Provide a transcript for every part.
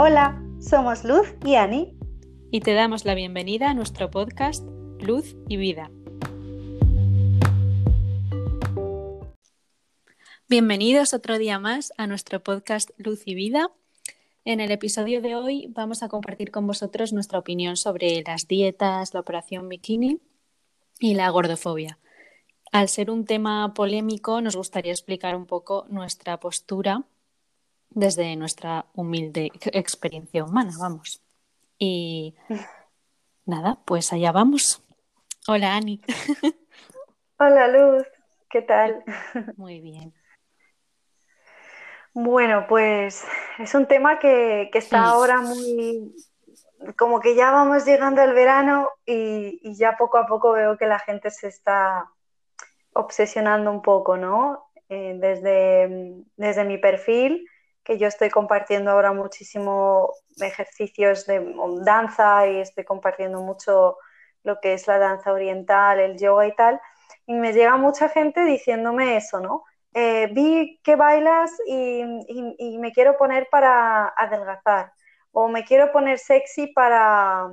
Hola, somos Luz y Ani. Y te damos la bienvenida a nuestro podcast Luz y Vida. Bienvenidos otro día más a nuestro podcast Luz y Vida. En el episodio de hoy vamos a compartir con vosotros nuestra opinión sobre las dietas, la operación bikini y la gordofobia. Al ser un tema polémico, nos gustaría explicar un poco nuestra postura desde nuestra humilde experiencia humana, vamos. Y nada, pues allá vamos. Hola, Ani. Hola, Luz. ¿Qué tal? Muy bien. Bueno, pues es un tema que, está ahora muy, como que ya vamos llegando al verano y, ya poco a poco veo que la gente se está obsesionando un poco, ¿no? Eh, desde, desde mi perfil, que yo estoy compartiendo ahora muchísimo ejercicios de danza y estoy compartiendo mucho lo que es la danza oriental, el yoga y tal, y me llega mucha gente diciéndome eso, ¿no? Eh, vi que bailas y, me quiero poner para adelgazar o me quiero poner sexy para,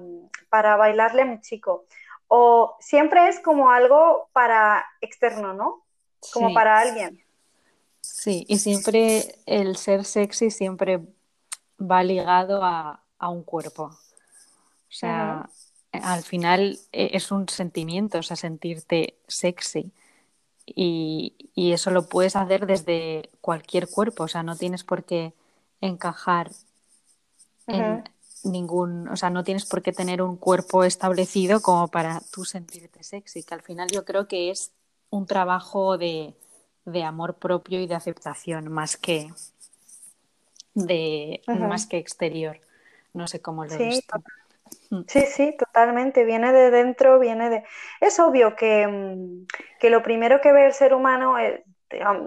para bailarle a mi chico. O siempre es como algo para externo, ¿no? Como para alguien. Sí, y siempre el ser sexy siempre va ligado a, un cuerpo. O sea, al final e, es un sentimiento, o sea, sentirte sexy. Y, eso lo puedes hacer desde cualquier cuerpo, o sea, no tienes por qué encajar en ningún, o sea, no tienes por qué tener un cuerpo establecido como para tú sentirte sexy, que al final yo creo que es un trabajo de, amor propio y de aceptación más que de más que exterior. No sé cómo lo he visto. Mm. Sí, sí, totalmente. Viene de dentro, viene de... Es obvio que, mm, lo primero que ve el ser humano, eh,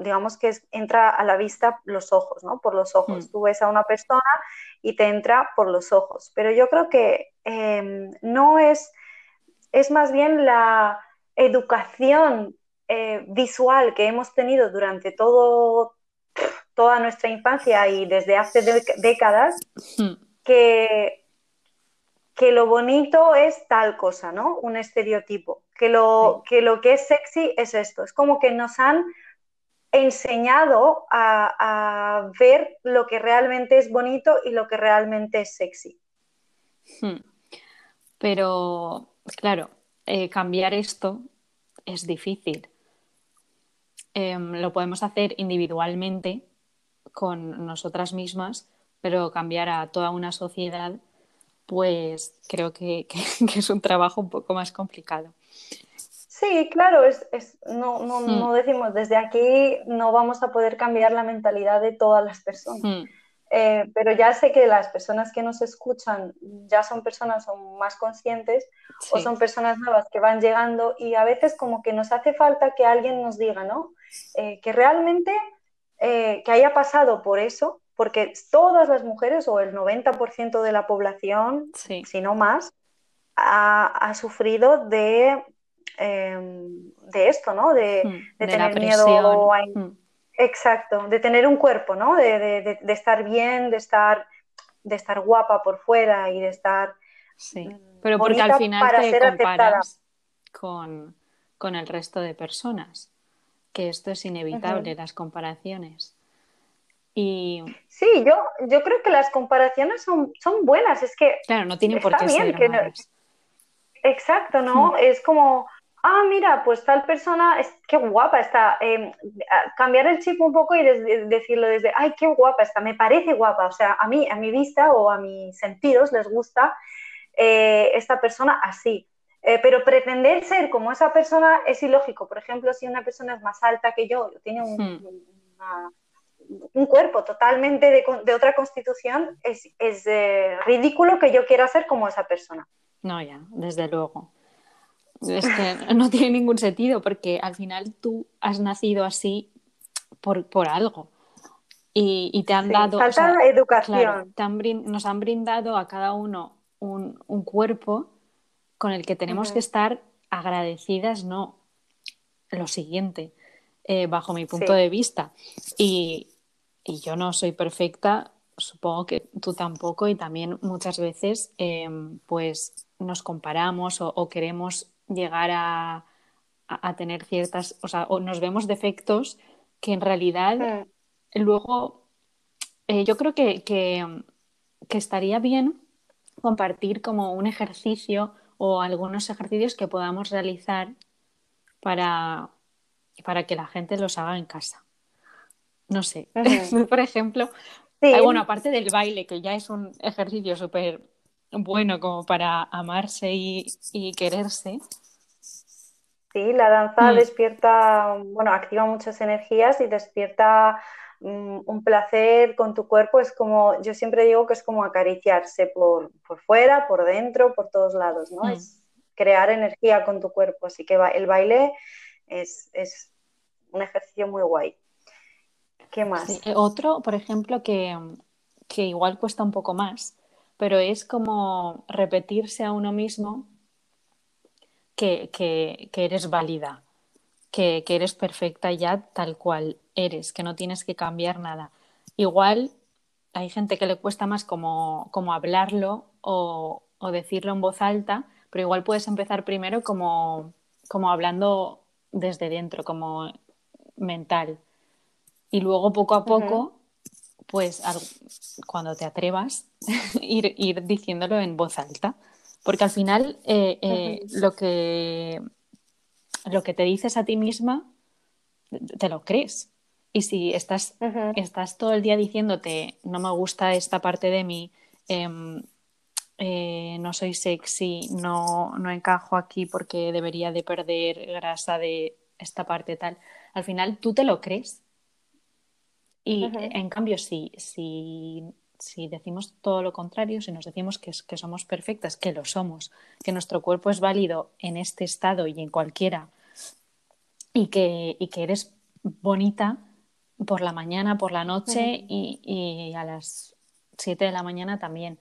digamos que entra a la vista los ojos, ¿no? Por los ojos. Mm. Tú ves a una persona y te entra por los ojos. Pero yo creo que em, no es, es más bien la educación eh, visual que hemos tenido durante todo, toda nuestra infancia y desde hace décadas que que lo bonito es tal cosa, ¿no? Un estereotipo. Que lo, que lo que es sexy es esto. Es como que nos han enseñado a, ver lo que realmente es bonito y lo que realmente es sexy. Hmm. Pero, claro, eh, cambiar esto es difícil. Em, lo podemos hacer individualmente con nosotras mismas, pero cambiar a toda una sociedad pues creo que, es un trabajo un poco más complicado. Sí, claro, es, no, no, no, decimos desde aquí no vamos a poder cambiar la mentalidad de todas las personas. Hmm. Eh, pero ya sé que las personas que nos escuchan ya son personas son más conscientes o son personas nuevas que van llegando y a veces como que nos hace falta que alguien nos diga, ¿no? Eh, que realmente eh, que haya pasado por eso porque todas las mujeres o el 90% de la población, si no más, ha, sufrido de, em, de esto, ¿no? De, hmm, tener miedo hmm. Exacto, de tener un cuerpo, ¿no? De, estar bien, de estar, de estar guapa por fuera y de estar... Sí, mm, pero porque al final te comparas con, el resto de personas, que esto es inevitable, las comparaciones. Sí, yo, yo creo que las comparaciones son, son buenas, es que... Claro, no tienen por qué ser Exacto, ¿no? Hmm. Es como, ah, mira, pues tal persona, es, qué guapa está. Em, cambiar el chip un poco y decirlo desde, ay, qué guapa está, me parece guapa. O sea, a mí, a mi vista o a mis sentidos les gusta eh, esta persona así. Eh, pero pretender ser como esa persona es ilógico. Por ejemplo, si una persona es más alta que yo, tiene un, hmm. una, un cuerpo totalmente de, otra constitución, es, eh, ridículo que yo quiera ser como esa persona. No, ya, desde luego. Es que no tiene ningún sentido porque al final tú has nacido así por, algo. Y, te han dado. Falta educación. nos han brindado a cada uno un, cuerpo con el que tenemos que estar agradecidas, no lo siguiente, eh, bajo mi punto de vista. Y, y yo no soy perfecta supongo que tú tampoco y también muchas veces em, pues nos comparamos o, queremos llegar a, tener ciertas, o sea, o nos vemos defectos que en realidad luego eh, yo creo que, que, estaría bien compartir como un ejercicio o algunos ejercicios que podamos realizar para, para que la gente los haga en casa. No sé, por ejemplo, bueno, aparte del baile, que ya es un ejercicio súper bueno como para amarse y, quererse. Sí, la danza mm. despierta, bueno, activa muchas energías y despierta un placer con tu cuerpo. Es como, yo siempre digo que es como acariciarse por, fuera, por dentro, por todos lados, ¿no? Mm. Es crear energía con tu cuerpo. Así que el baile es, un ejercicio muy guay. ¿Qué más? Eh, otro, por ejemplo, que, que igual cuesta un poco más, pero es como repetirse a uno mismo que, eres válida, que, eres perfecta ya tal cual eres, que no tienes que cambiar nada. Igual hay gente que le cuesta más como, hablarlo o, decirlo en voz alta, pero igual puedes empezar primero como, como hablando desde dentro, como mental. Y luego poco a poco pues cuando te atrevas, ir, ir, diciéndolo en voz alta. Porque al final eh, eh, lo, que, lo que te dices a ti misma, te lo crees. Y si estás, estás todo el día diciéndote, no me gusta esta parte de mí, em, eh, no soy sexy, no, no encajo aquí porque debería de perder grasa de esta parte tal, al final tú te lo crees. Y en cambio, si, si, si, decimos todo lo contrario, si nos decimos que, que, somos perfectas, que lo somos, que nuestro cuerpo es válido en este estado y en cualquiera, y que, y que eres bonita por la mañana, por la noche y, y, a las 7 de la mañana también,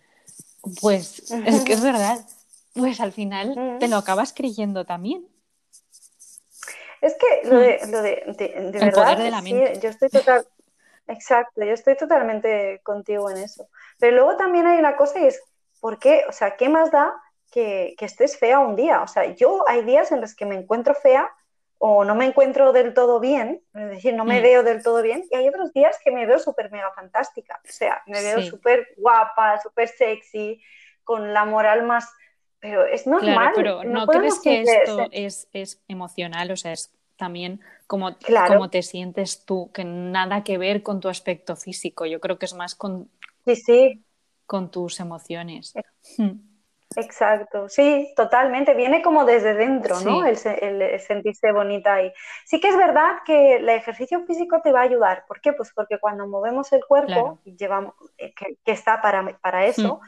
pues es que es verdad, pues al final te lo acabas creyendo también. Es que lo de, lo de, de, verdad, de la mente. yo estoy total, Exacto, yo estoy totalmente contigo en eso. Pero luego también hay una cosa y es, ¿por qué? O sea, ¿qué más da que, estés fea un día? O sea, yo hay días en los que me encuentro fea o no me encuentro del todo bien, es decir, no me mm. veo del todo bien, y hay otros días que me veo súper mega fantástica, o sea, me veo súper guapa, súper sexy, con la moral más... Pero es normal. pero ¿no, crees que esto es, es emocional? O sea, es también cómo, te sientes tú, que nada que ver con tu aspecto físico. Yo creo que es más con, sí, sí. con tus emociones. Hmm. Exacto, sí, totalmente. Viene como desde dentro, ¿no? El, sentirse bonita ahí. Sí que es verdad que el ejercicio físico te va a ayudar. ¿Por qué? Pues porque cuando movemos el cuerpo, llevamos, eh, que, está para, para eso.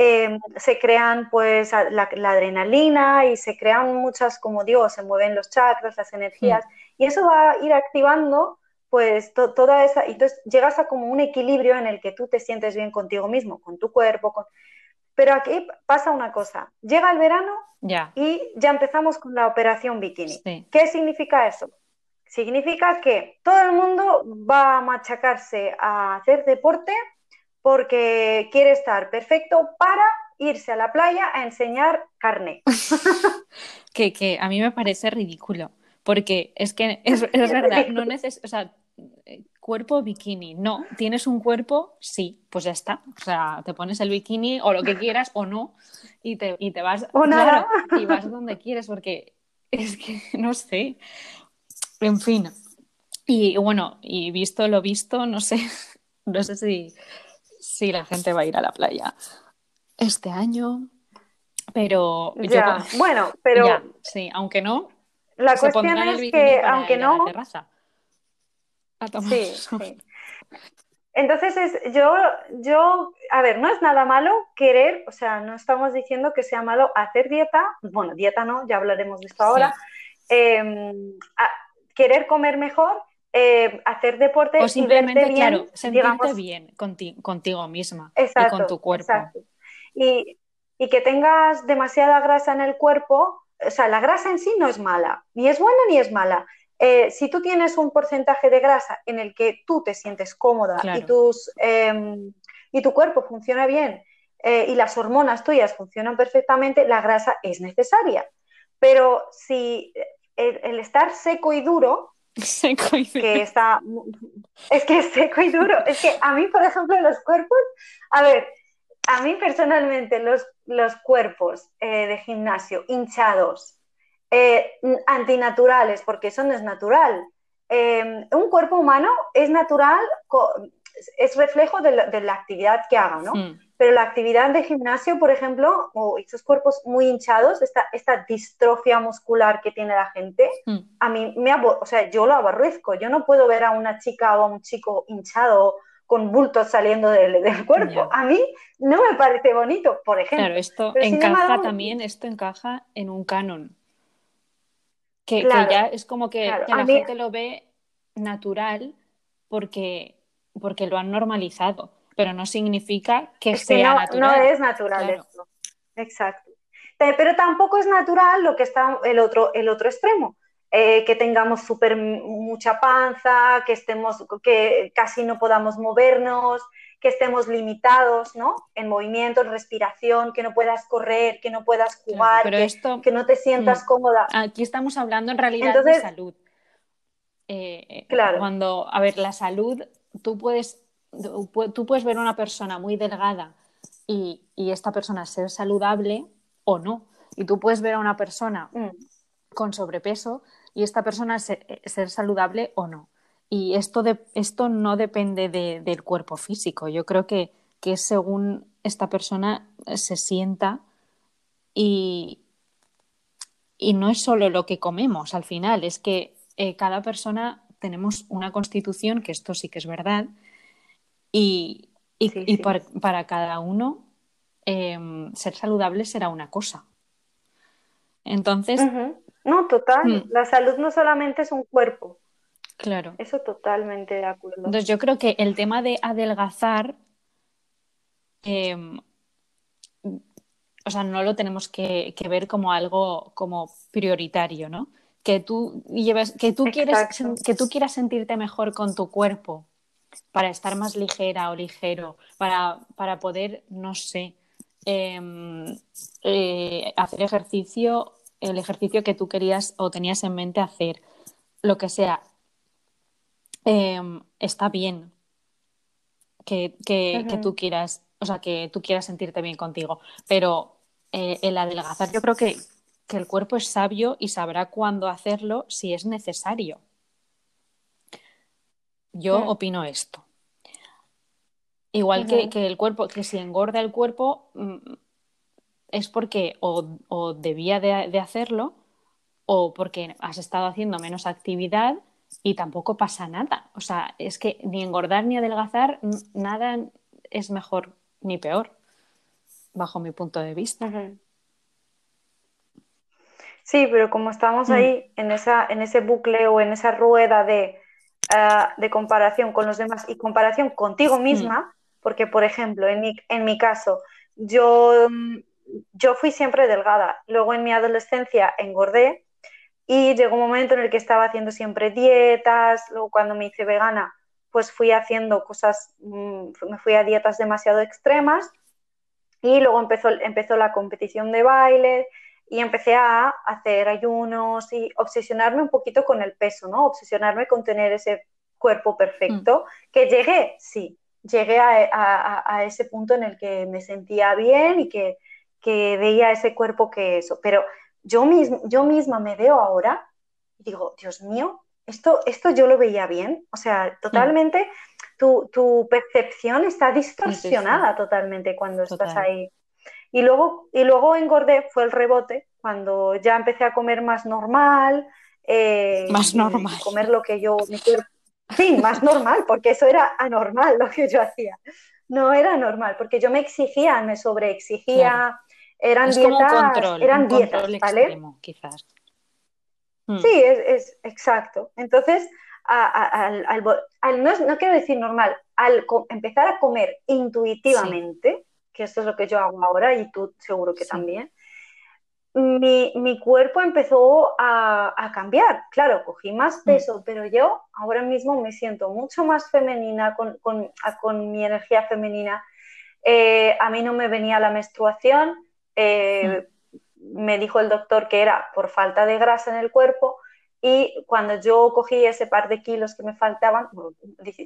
Em, se crean pues la, adrenalina y se crean muchas, como digo, se mueven los chakras, las energías, y eso va a ir activando pues toda esa, y entonces llegas a como un equilibrio en el que tú te sientes bien contigo mismo, con tu cuerpo, con... pero aquí pasa una cosa, llega el verano y ya empezamos con la operación bikini. ¿Qué significa eso? Significa que todo el mundo va a machacarse a hacer deporte porque quiere estar perfecto para irse a la playa a enseñar carne. que, a mí me parece ridículo, porque es que es, verdad, no neces o sea, cuerpo bikini, no, tienes un cuerpo, sí, pues ya está, o sea, te pones el bikini o lo que quieras o no y te, y te vas, y vas donde quieres, porque es que no sé, en fin, y bueno, y visto lo visto, no sé, no sé si sí, la gente va a ir a la playa este año, pero bueno, pero sí, aunque no, la cuestión es que aunque no, sí, Entonces es, yo, yo, a ver, no es nada malo querer, o sea, no estamos diciendo que sea malo hacer dieta, bueno, dieta no, ya hablaremos de esto ahora, em, querer comer mejor eh, hacer deporte o simplemente, bien, claro, sentirte bien contigo, misma y con tu cuerpo. Y, que tengas demasiada grasa en el cuerpo, o sea, la grasa en sí no es mala, ni es buena ni es mala. Eh, si tú tienes un porcentaje de grasa en el que tú te sientes cómoda y tus, em, y tu cuerpo funciona bien eh, y las hormonas tuyas funcionan perfectamente, la grasa es necesaria. Pero si el, estar seco y duro, seco y duro. que está, es que es seco y duro, es que a mí, por ejemplo, los cuerpos, a ver, a mí personalmente los, los cuerpos eh, de gimnasio hinchados, eh, antinaturales, porque eso no es natural. un cuerpo humano es natural, es reflejo de la, actividad que haga, ¿no? Hmm. Pero la actividad de gimnasio, por ejemplo, o esos cuerpos muy hinchados, esta, esta distrofia muscular que tiene la gente, hmm. a mí me o sea, yo lo aborrezco. Yo no puedo ver a una chica o a un chico hinchado con bultos saliendo del, cuerpo. A mí no me parece bonito, por ejemplo. Claro, esto encaja también, esto encaja en un canon. Que, ya es como que, la gente lo ve natural porque porque lo han normalizado, pero no significa que sea no, natural. No es natural esto. Exacto. Pero tampoco es natural lo que está el otro, el otro extremo. Eh, que tengamos súper mucha panza, que estemos, que casi no podamos movernos, que estemos limitados, ¿no? En movimiento, en respiración, que no puedas correr, que no puedas jugar, que, no te sientas mm, cómoda. Aquí estamos hablando en realidad de salud. Eh, eh, claro. Cuando, a ver, la salud tú puedes, tú puedes ver a una persona muy delgada y, esta persona ser saludable o no. Y tú puedes ver a una persona mm. con sobrepeso y esta persona ser, saludable o no. Y esto, de, esto no depende del cuerpo físico. Yo creo que, que según esta persona se sienta y, y no es solo lo que comemos al final, es que eh, cada persona tenemos una constitución, que esto sí que es verdad, y, para cada uno em, ser saludable será una cosa. Entonces... No, total. Mm. La salud no solamente es un cuerpo. Claro. Eso totalmente de acuerdo. Entonces yo creo que el tema de adelgazar, em, o sea, no lo tenemos que, que, ver como algo como prioritario, ¿no? que tú lleves, que tú quieres, que tú quieras sentirte mejor con tu cuerpo para estar más ligera o ligero, para, para poder, no sé, em, eh, hacer ejercicio, el ejercicio que tú querías o tenías en mente hacer, lo que sea, em, está bien que, que, tú quieras, o sea, que tú quieras sentirte bien contigo, pero eh, el adelgazar yo creo que que el cuerpo es sabio y sabrá cuándo hacerlo si es necesario. Yo opino esto. Igual que, el cuerpo, que si engorda el cuerpo mm, es porque o, debía de, hacerlo o porque has estado haciendo menos actividad y tampoco pasa nada. O sea, es que ni engordar ni adelgazar, nada es mejor ni peor, bajo mi punto de vista. Sí, pero como estamos mm. ahí en, esa, en ese bucle o en esa rueda de, ah, de comparación con los demás y comparación contigo misma, porque por ejemplo, en mi, en mi caso, yo, yo fui siempre delgada, luego en mi adolescencia engordé y llegó un momento en el que estaba haciendo siempre dietas, luego cuando me hice vegana, pues fui haciendo cosas, mm, me fui a dietas demasiado extremas y luego empezó, empezó la competición de baile y empecé a hacer ayunos y obsesionarme un poquito con el peso, ¿no? Obsesionarme con tener ese cuerpo perfecto, mm. que llegué, sí, llegué a, ese punto en el que me sentía bien y que, veía ese cuerpo que eso, pero yo, yo misma me veo ahora y digo, Dios mío, esto, esto yo lo veía bien, o sea, totalmente, tu, percepción está distorsionada totalmente cuando estás ahí y luego, y luego engordé, fue el rebote, cuando ya empecé a comer más normal. Eh, más normal. Comer lo que yo... Sí, más normal, porque eso era anormal lo que yo hacía. No era normal, porque yo me exigía, me sobreexigía. Eran dietas, eran dietas, ¿vale? quizás. Hmm. Sí, es, exacto. Entonces, al, no, no, quiero decir normal, al empezar a comer intuitivamente, que esto es lo que yo hago ahora y tú seguro que también, mi, mi, cuerpo empezó a, a, cambiar. Claro, cogí más mm. peso, pero yo ahora mismo me siento mucho más femenina, con, con, con mi energía femenina. eh, a mí no me venía la menstruación, eh, me dijo el doctor que era por falta de grasa en el cuerpo y cuando yo cogí ese par de kilos que me faltaban,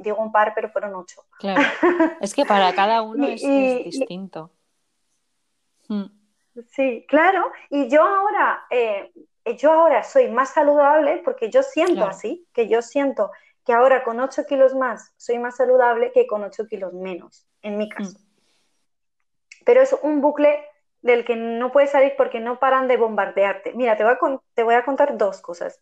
digo un par, pero fueron ocho. Claro. Es que para cada uno es, distinto. Sí, claro. Y yo ahora, eh, yo ahora soy más saludable porque yo siento así, que yo siento que ahora con 8 kilos más soy más saludable que con 8 kilos menos, en mi caso. Mm. Pero es un bucle del que no puedes salir porque no paran de bombardearte. Mira, te voy a, te voy a contar dos cosas.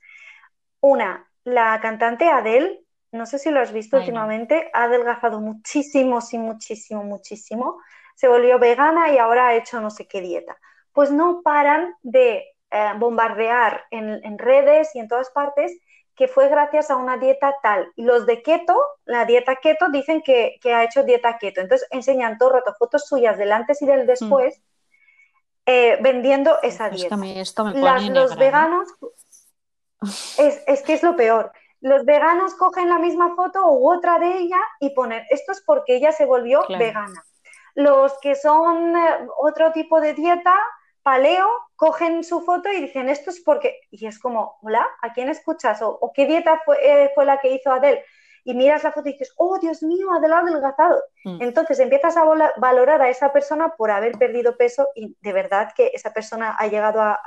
Una, la cantante Adele, no sé si lo has visto últimamente, ha adelgazado muchísimo, sí, muchísimo, muchísimo. Se volvió vegana y ahora ha hecho no sé qué dieta. Pues no paran de eh, bombardear en, en redes y en todas partes que fue gracias a una dieta tal. Y los de keto, la dieta keto, dicen que, ha hecho dieta keto. Entonces enseñan todo el rato fotos suyas del antes y del después mm. Eh, vendiendo esa dieta. los veganos, es, que es lo peor. Los veganos cogen la misma foto u otra de ella y ponen, esto es porque ella se volvió vegana. Los que son eh, otro tipo de dieta, paleo, cogen su foto y dicen, esto es porque, y es como, hola, ¿a quién escuchas? ¿O, qué dieta fue, eh, fue, la que hizo Adele? Y miras la foto y dices, oh, Dios mío, ha adelgazado. Mm. Entonces empiezas a valorar a esa persona por haber perdido peso y de verdad que esa persona ha llegado a...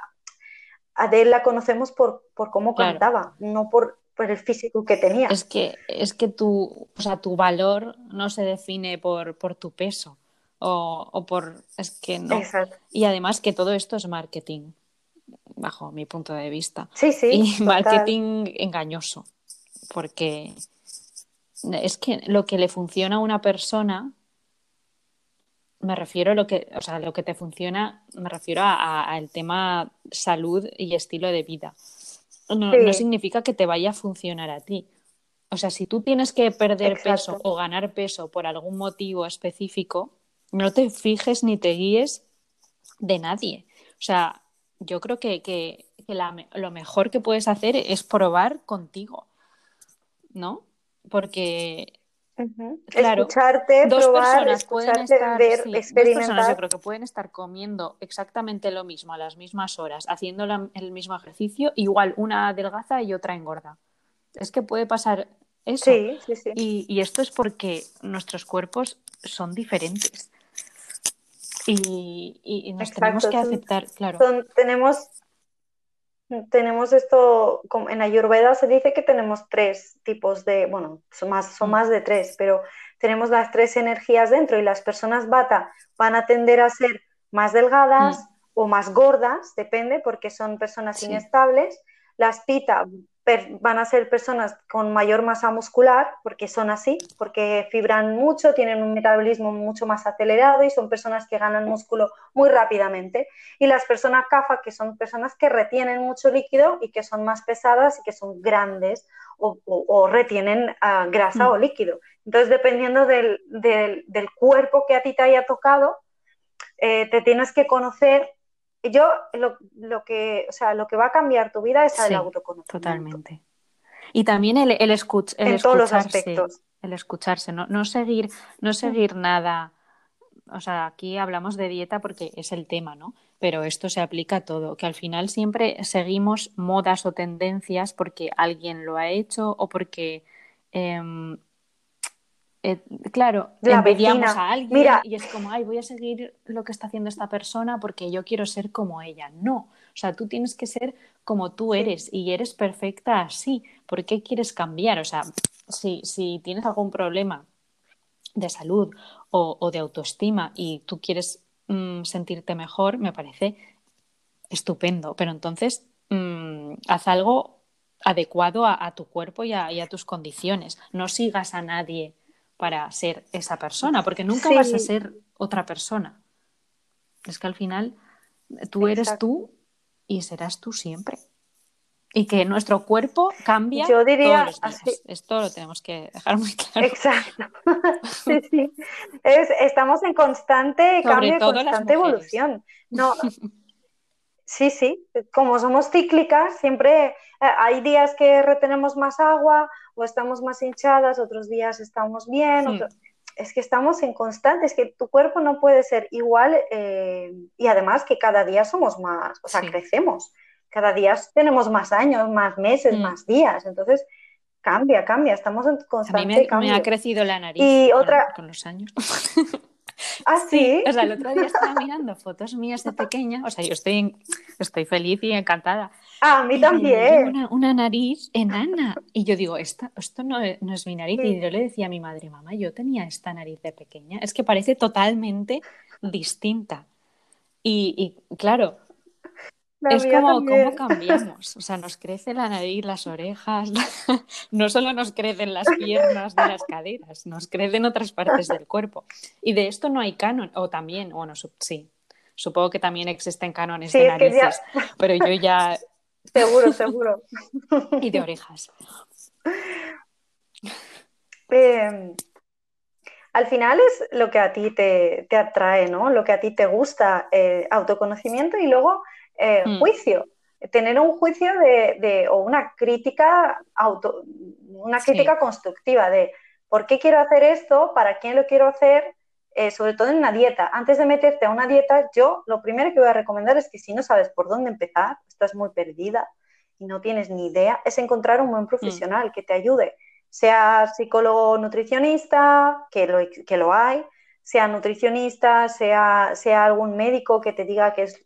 Adele la conocemos por, por cómo cantaba, no por, por el físico que tenía. Es que, es que tu, o sea, tu valor no se define por, por tu peso o, por... Es que no. Y además que todo esto es marketing, bajo mi punto de vista. Sí, sí. Y marketing engañoso, porque es que lo que le funciona a una persona, me refiero a lo que, o sea, lo que te funciona, me refiero al tema salud y estilo de vida. No, no, significa que te vaya a funcionar a ti. O sea, si tú tienes que perder peso o ganar peso por algún motivo específico, no te fijes ni te guíes de nadie. O sea, yo creo que, lo mejor que puedes hacer es probar contigo, ¿no? Porque, claro, escucharte, dos probar, personas pueden estar, ver, experimentar. yo creo que pueden estar comiendo exactamente lo mismo a las mismas horas, haciendo el mismo ejercicio, igual una adelgaza y otra engorda. Es que puede pasar eso. Sí, sí, sí. Y, y esto es porque nuestros cuerpos son diferentes y, nos tenemos que aceptar, claro. tenemos, tenemos esto, en Ayurveda se dice que tenemos tres tipos de, bueno, son más, son más de tres, pero tenemos las tres energías dentro y las personas bata van a tender a ser más delgadas mm. o más gordas, depende, porque son personas inestables. Las pita van a ser personas con mayor masa muscular, porque son así, porque fibran mucho, tienen un metabolismo mucho más acelerado y son personas que ganan músculo muy rápidamente. Y las personas CAFA, que son personas que retienen mucho líquido y que son más pesadas y que son grandes o, retienen ah, grasa o mm. líquido. Entonces, dependiendo del, cuerpo que a ti te haya tocado, eh, te tienes que conocer yo lo, que, o sea, lo que va a cambiar tu vida es el autoconocimiento. Totalmente. Y también el, el, escuch, el en escucharse. Todos los aspectos. El escucharse, no, no seguir, no seguir nada. O sea, aquí hablamos de dieta porque es el tema, ¿no? Pero esto se aplica a todo, que al final siempre seguimos modas o tendencias porque alguien lo ha hecho o porque em, eh, claro, la envidiamos a alguien y es como, ay, voy a seguir lo que está haciendo esta persona porque yo quiero ser como ella. No, o sea, tú tienes que ser como tú eres y eres perfecta así. ¿Por qué quieres cambiar? O sea, si, si tienes algún problema de salud o, de autoestima y tú quieres mm, sentirte mejor, me parece estupendo. Pero entonces, mm, haz algo adecuado a, tu cuerpo y a, y a tus condiciones. No sigas a nadie para ser esa persona, porque nunca vas a ser otra persona. Es que al final tú eres tú y serás tú siempre. Y que nuestro cuerpo cambia Yo diría, todos los Esto lo tenemos que dejar muy claro. Exacto. sí, sí. estamos en constante cambio, constante evolución. No, Sí, sí, como somos cíclicas, siempre eh, hay días que retenemos más agua o estamos más hinchadas, otros días estamos bien. es que estamos en constante, es que tu cuerpo no puede ser igual eh, y además que cada día somos más, o sea, crecemos, cada día tenemos más años, más meses, mm. más días, entonces cambia, cambia, estamos en constante a mí me, ha crecido la nariz y otra... con los años. ¿Ah, sí? O sea, el otro día estaba mirando fotos mías de pequeña, o sea, yo estoy, estoy feliz y encantada. Ah, a mí también. Una, una, nariz enana. Y yo digo, esto no es, no es mi nariz. Y yo le decía a mi madre, mamá, yo tenía esta nariz de pequeña. Es que parece totalmente distinta. Y, y claro, es como cómo cambiamos. O sea, nos crece la nariz, las orejas. No solo nos crecen las piernas de las caderas, nos crecen otras partes del cuerpo. Y de esto no hay canon. O también, bueno, sí. Supongo que también existen cánones de narices, pero yo ya. Seguro, seguro. Y de orejas. Em, al final es lo que a ti te, atrae, ¿no? Lo que a ti te gusta, eh, autoconocimiento y luego eh, mm. juicio, tener un juicio de, o una crítica auto, una crítica constructiva de por qué quiero hacer esto, para quién lo quiero hacer, eh, sobre todo en una dieta. Antes de meterte a una dieta, yo lo primero que voy a recomendar es que si no sabes por dónde empezar, estás muy perdida y no tienes ni idea, es encontrar un buen profesional que te ayude, sea psicólogo nutricionista, que lo, que lo hay, sea nutricionista, sea, sea algún médico que te diga que es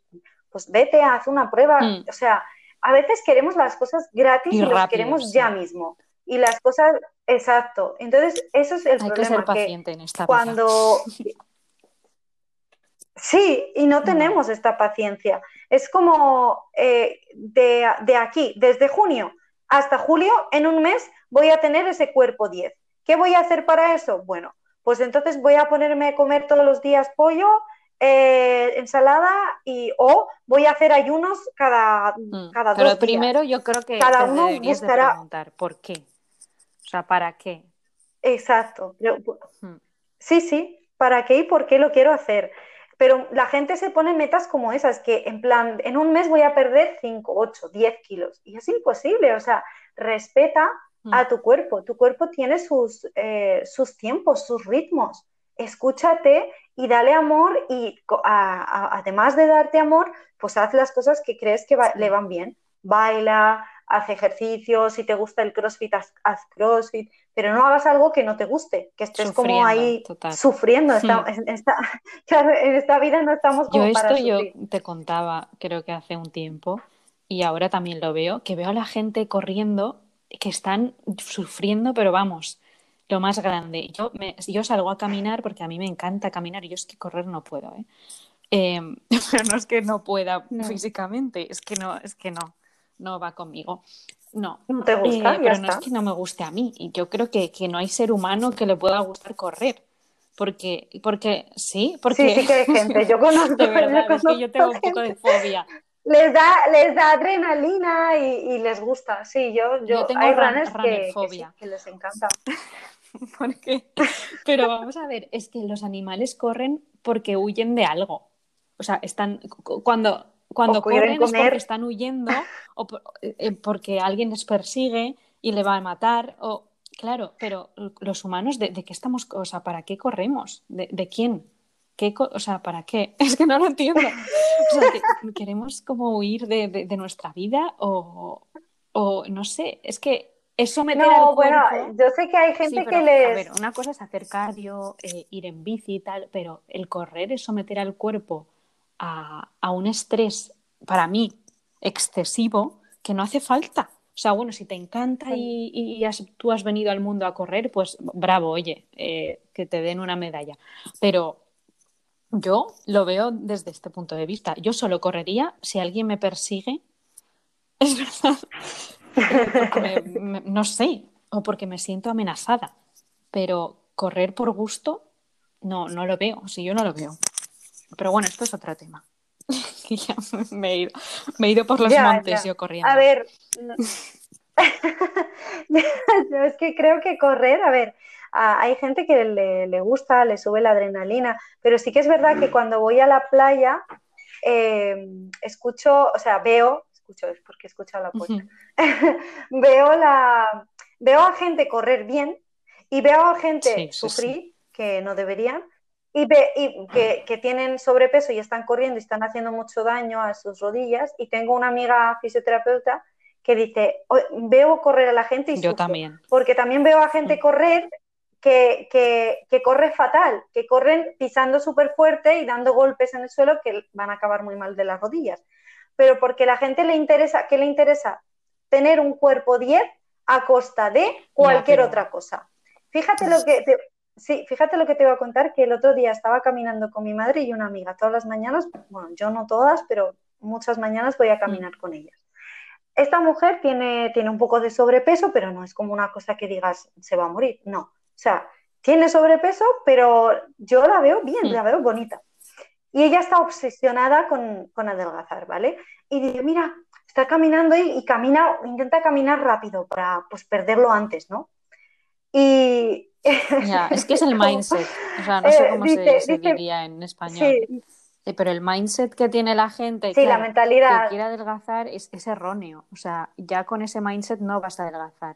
pues vete, haz una prueba. Mm. O sea, a veces queremos las cosas gratis y, las queremos ya mismo. Y las cosas, exacto. Entonces, eso es el problema. Que ser paciente en esta cuando Sí, y no tenemos esta paciencia. Es como eh, de, de, aquí, desde junio hasta julio, en un mes voy a tener ese cuerpo 10. ¿Qué voy a hacer para eso? Bueno, pues entonces voy a ponerme a comer todos los días pollo, eh, ensalada y o voy a hacer ayunos cada, mm, cada Pero dos primero yo creo que cada uno buscará preguntar por qué. O sea, ¿para qué? Exacto. Mm. Sí, sí, ¿para qué y por qué lo quiero hacer? Pero la gente se pone metas como esas, que en plan, en un mes voy a perder 5, 8, 10 kilos. Y es imposible, o sea, respeta mm. a tu cuerpo. Tu cuerpo tiene sus, eh, sus tiempos, sus ritmos. Escúchate y dale amor y además de darte amor, pues haz las cosas que crees que le van bien. Baila, haz ejercicio, si te gusta el crossfit, haz, crossfit, pero no hagas algo que no te guste, que estés como ahí sufriendo. Hmm. en, esta, vida no estamos como yo esto yo te contaba, creo que hace un tiempo, y ahora también lo veo, que veo a la gente corriendo que están sufriendo, pero vamos, lo más grande. Yo, me, yo salgo a caminar porque a mí me encanta caminar y yo es que correr no puedo, ¿eh? Em, pero no es que no pueda físicamente, es que no, es que no, no va conmigo. No, ¿No te gusta, eh, pero no es que no me guste a mí. Y yo creo que, que, no hay ser humano que le pueda gustar correr. Porque, porque sí, porque. Sí, sí que hay gente. Yo conozco. de verdad, es que yo tengo un poco de fobia. Les da, les da adrenalina y, y les gusta. Sí, yo, yo, tengo hay que, les encanta. porque, pero vamos a ver, es que los animales corren porque huyen de algo. O sea, están cuando, cuando corren es porque están huyendo o eh, porque alguien les persigue y le va a matar. O, claro, pero los humanos, ¿de, qué estamos? O sea, ¿para qué corremos? ¿De, quién? ¿Qué, o sea, ¿para qué? Es que no lo entiendo. O sea, ¿queremos como huir de, nuestra vida o, o no sé? Es que es someter no, bueno, yo sé que hay gente que les... A ver, una cosa es hacer cardio, eh, ir en bici y tal, pero el correr es someter al cuerpo a, un estrés, para mí, excesivo, que no hace falta. O sea, bueno, si te encanta y, tú has venido al mundo a correr, pues bravo, oye, eh, que te den una medalla. Pero yo lo veo desde este punto de vista. Yo solo correría si alguien me persigue. Es verdad no sé, o porque me siento amenazada. Pero correr por gusto, no, no lo veo. Si yo no lo veo. Pero bueno, esto es otro tema. ya me he, ido, por los montes yo corriendo. A ver, es que creo que correr, a ver, hay gente que le, gusta, le sube la adrenalina, pero sí que es verdad que cuando voy a la playa, eh, escucho, o sea, veo escucho, es porque he escuchado la puerta. veo, la, veo a gente correr bien y veo a gente sufrir que no deberían y, ve, y que, que, tienen sobrepeso y están corriendo y están haciendo mucho daño a sus rodillas. Y tengo una amiga fisioterapeuta que dice, veo correr a la gente y yo también. Porque también veo a gente correr que, que, que, corre fatal, que corren pisando súper fuerte y dando golpes en el suelo que van a acabar muy mal de las rodillas. Pero porque la gente le interesa, ¿qué le interesa? Tener un cuerpo 10 a costa de cualquier otra cosa. Fíjate lo que te, sí, fíjate lo que te voy a contar, que el otro día estaba caminando con mi madre y una amiga todas las mañanas, bueno, yo no todas, pero muchas mañanas voy a caminar mm. con ellas. Esta mujer tiene, tiene un poco de sobrepeso, pero no es como una cosa que digas se va a morir, no. O sea, tiene sobrepeso, pero yo la veo bien, mm. la veo bonita. Y ella está obsesionada con, con adelgazar, ¿vale? Y dice, mira, está caminando y, camina, intenta caminar rápido para pues, perderlo antes, ¿no? Y... es que es el mindset, o sea, no sé eh, cómo se, diría en español. Sí. pero el mindset que tiene la gente sí, la mentalidad. que quiere adelgazar es, es, erróneo. O sea, ya con ese mindset no vas a adelgazar.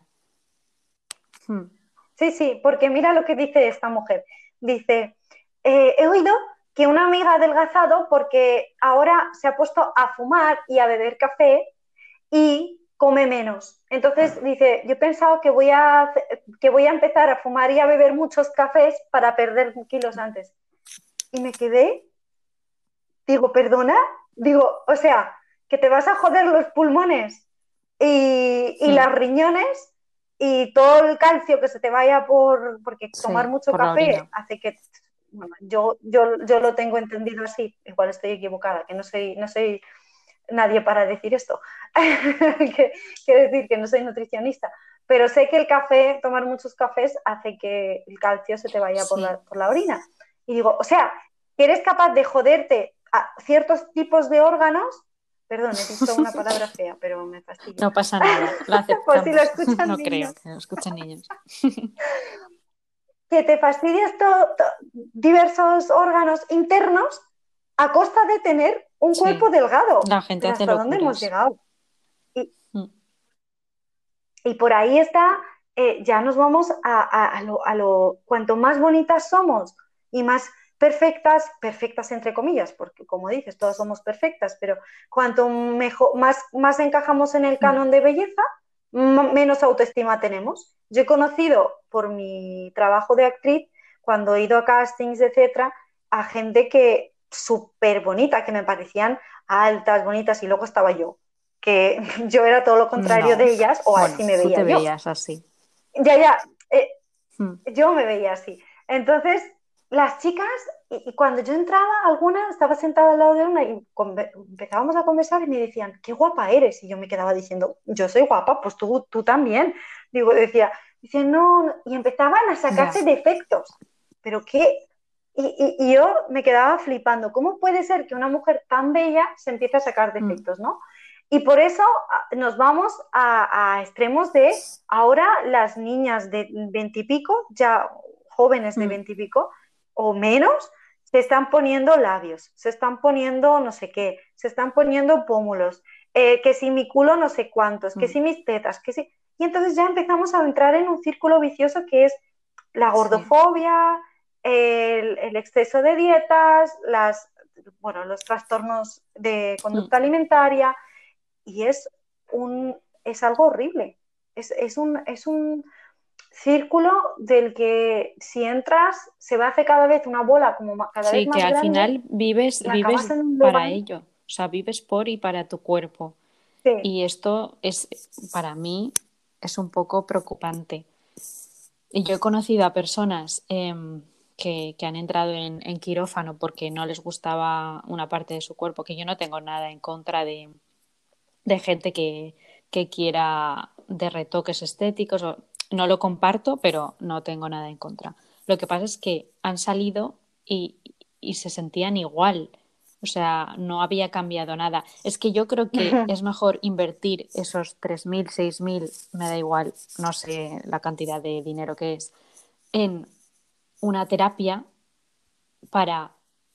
Hmm. Sí, sí, porque mira lo que dice esta mujer. Dice, eh, he oído que una amiga ha adelgazado porque ahora se ha puesto a fumar y a beber café y come menos. Entonces dice, yo he pensado que voy a, que voy a empezar a fumar y a beber muchos cafés para perder kilos antes. Y me quedé, digo, perdona, digo, o sea, que te vas a joder los pulmones y, y las riñones y todo el calcio que se te vaya por, porque tomar mucho café hace que bueno, yo, yo, yo lo tengo entendido así, igual estoy equivocada, que no soy, no soy nadie para decir esto, quiero decir que no soy nutricionista, pero sé que el café, tomar muchos cafés hace que el calcio se te vaya por, la, por la orina. Y digo, o sea, que eres capaz de joderte a ciertos tipos de órganos Perdón, he dicho una palabra fea, pero me fastidia. No pasa nada, pues si lo escuchan no creo que lo escuchen niños. Que te fastidias diversos órganos internos a costa de tener un cuerpo delgado. La gente hace ¿Hasta dónde hemos llegado? Mm. Y, por ahí está, eh, ya nos vamos a, lo, a, lo, Cuanto más bonitas somos y más perfectas, perfectas entre comillas, porque como dices, todas somos perfectas, pero cuanto mejor, más, más encajamos en el mm. canon de belleza, menos autoestima tenemos. Yo he conocido por mi trabajo de actriz, cuando he ido a castings, etcétera, a gente que súper bonita, que me parecían altas, bonitas, y luego estaba yo, que yo era todo lo contrario de ellas, o así me veía. Tú te veías así. Ya, ya, eh, hmm. yo me veía así. Entonces, las chicas, y, cuando yo entraba, alguna estaba sentada al lado de una y empezábamos a conversar y me decían, qué guapa eres. Y yo me quedaba diciendo, yo soy guapa, pues tú, tú también. Digo, decía, dice, no, y empezaban a sacarse defectos. Pero qué. Y, yo me quedaba flipando, ¿cómo puede ser que una mujer tan bella se empiece a sacar mm. defectos, no? Y por eso nos vamos a, a extremos de ahora las niñas de veintipico, ya jóvenes de mm. veintipico, o menos, se están poniendo labios, se están poniendo no sé qué, se están poniendo pómulos, eh, que si mi culo no sé cuántos, que mm. si mis tetas, que si... Y entonces ya empezamos a entrar en un círculo vicioso que es la gordofobia, el, exceso de dietas, las, bueno, los trastornos de conducta mm. alimentaria, y es, un, es algo horrible. Es, es, un, es un círculo del que si entras se va a hacer cada vez una bola como cada vez más Sí, que al final vives, vives para ello, o sea, vives por y para tu cuerpo. Y esto es, para mí, es un poco preocupante. Y yo he conocido a personas em, que, han entrado en, quirófano porque no les gustaba una parte de su cuerpo, que yo no tengo nada en contra de, de gente que, que quiera de retoques estéticos. O, no lo comparto, pero no tengo nada en contra. Lo que pasa es que han salido y, se sentían igual. O sea, no había cambiado nada. Es que yo creo que es mejor invertir esos 3.000, 6.000, me da igual, no sé la cantidad de dinero que es, en una terapia para